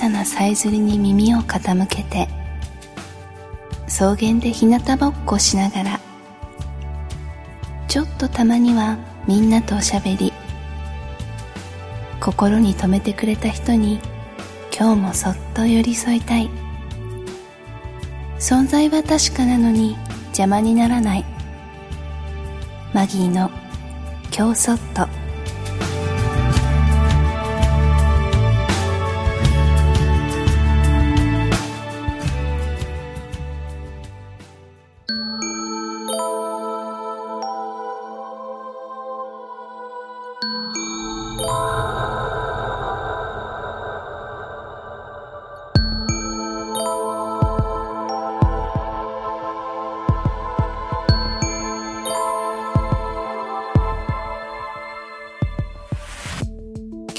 さなさえずりに耳を傾けて草原で日向ぼっこしながらちょっとたまにはみんなとおしゃべり心に留めてくれた人に今日もそっと寄り添いたい。存在は確かなのに邪魔にならない。マギーの「今日そっと」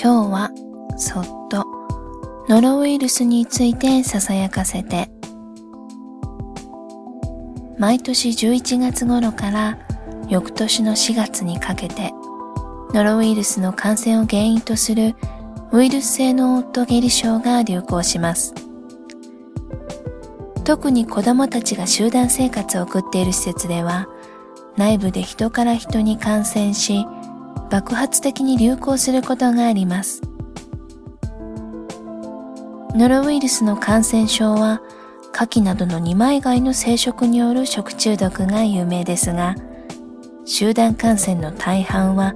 今日はそっとノロウイルスについてささやかせて。毎年11月頃から翌年の4月にかけてノロウイルスの感染を原因とするウイルス性のオットゲリ症が流行します。特に子供たちが集団生活を送っている施設では内部で人から人に感染し爆発的に流行することがあります。ノロウイルスの感染症は、牡蠣などの二枚貝の生殖による食中毒が有名ですが、集団感染の大半は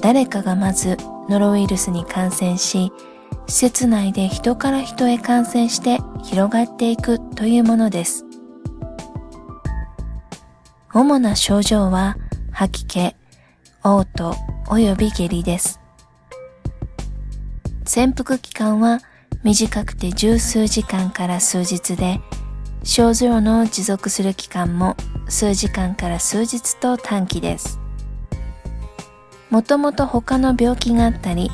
誰かがまずノロウイルスに感染し、施設内で人から人へ感染して広がっていくというものです。主な症状は吐き気、嘔吐、及び下痢です。潜伏期間は短くて十数時間から数日で、症状の持続する期間も数時間から数日と短期です。もともと他の病気があったり、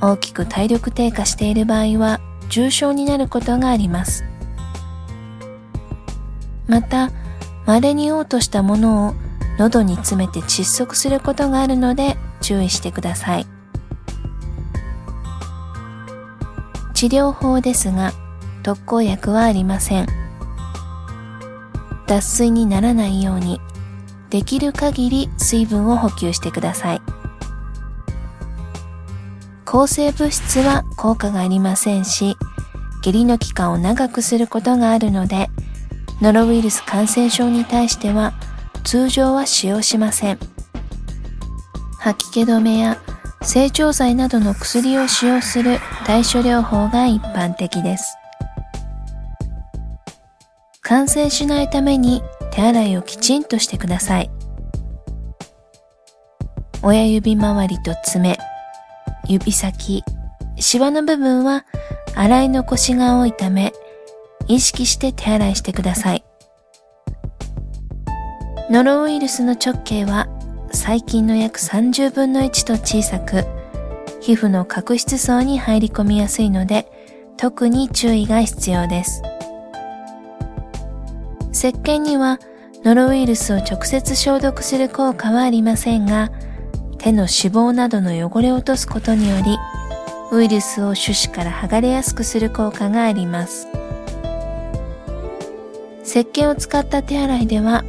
大きく体力低下している場合は重症になることがあります。また、稀に嘔吐したものを喉に詰めて窒息することがあるので注意してください。治療法ですが特効薬はありません。脱水にならないようにできる限り水分を補給してください。抗生物質は効果がありませんし下痢の期間を長くすることがあるのでノロウイルス感染症に対しては通常は使用しません。吐き気止めや成長剤などの薬を使用する対処療法が一般的です。感染しないために手洗いをきちんとしてください。親指周りと爪、指先、シワの部分は洗い残しが多いため意識して手洗いしてください。ノロウイルスの直径は細菌の約30分の1と小さく、皮膚の角質層に入り込みやすいので、特に注意が必要です。石鹸にはノロウイルスを直接消毒する効果はありませんが、手の脂肪などの汚れを落とすことにより、ウイルスを種子から剥がれやすくする効果があります。石鹸を使った手洗いでは、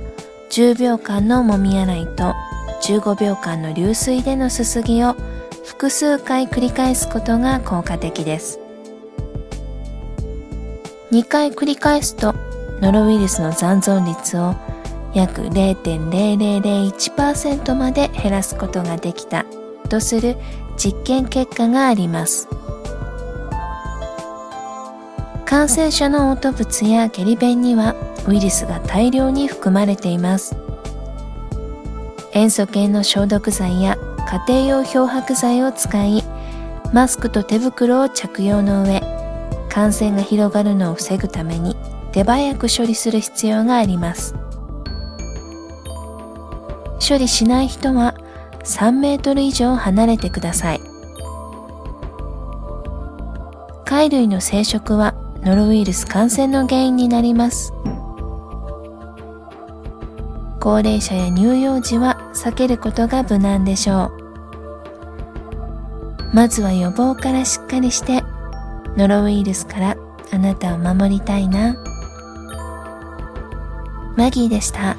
10秒間のもみ洗いと15秒間の流水でのすすぎを複数回繰り返すことが効果的です。2回繰り返すとノロウイルスの残存率を約0.0001%まで減らすことができたとする実験結果があります。感染症の嘔吐物や下痢便にはウイルスが大量に含まれています。塩素系の消毒剤や家庭用漂白剤を使い、マスクと手袋を着用の上、感染が広がるのを防ぐために手早く処理する必要があります。処理しない人は3メートル以上離れてください。貝類の生殖はノロウイルス感染の原因になります。高齢者や乳幼児は避けることが無難でしょう。まずは予防からしっかりして、ノロウイルスからあなたを守りたいなマギーでした。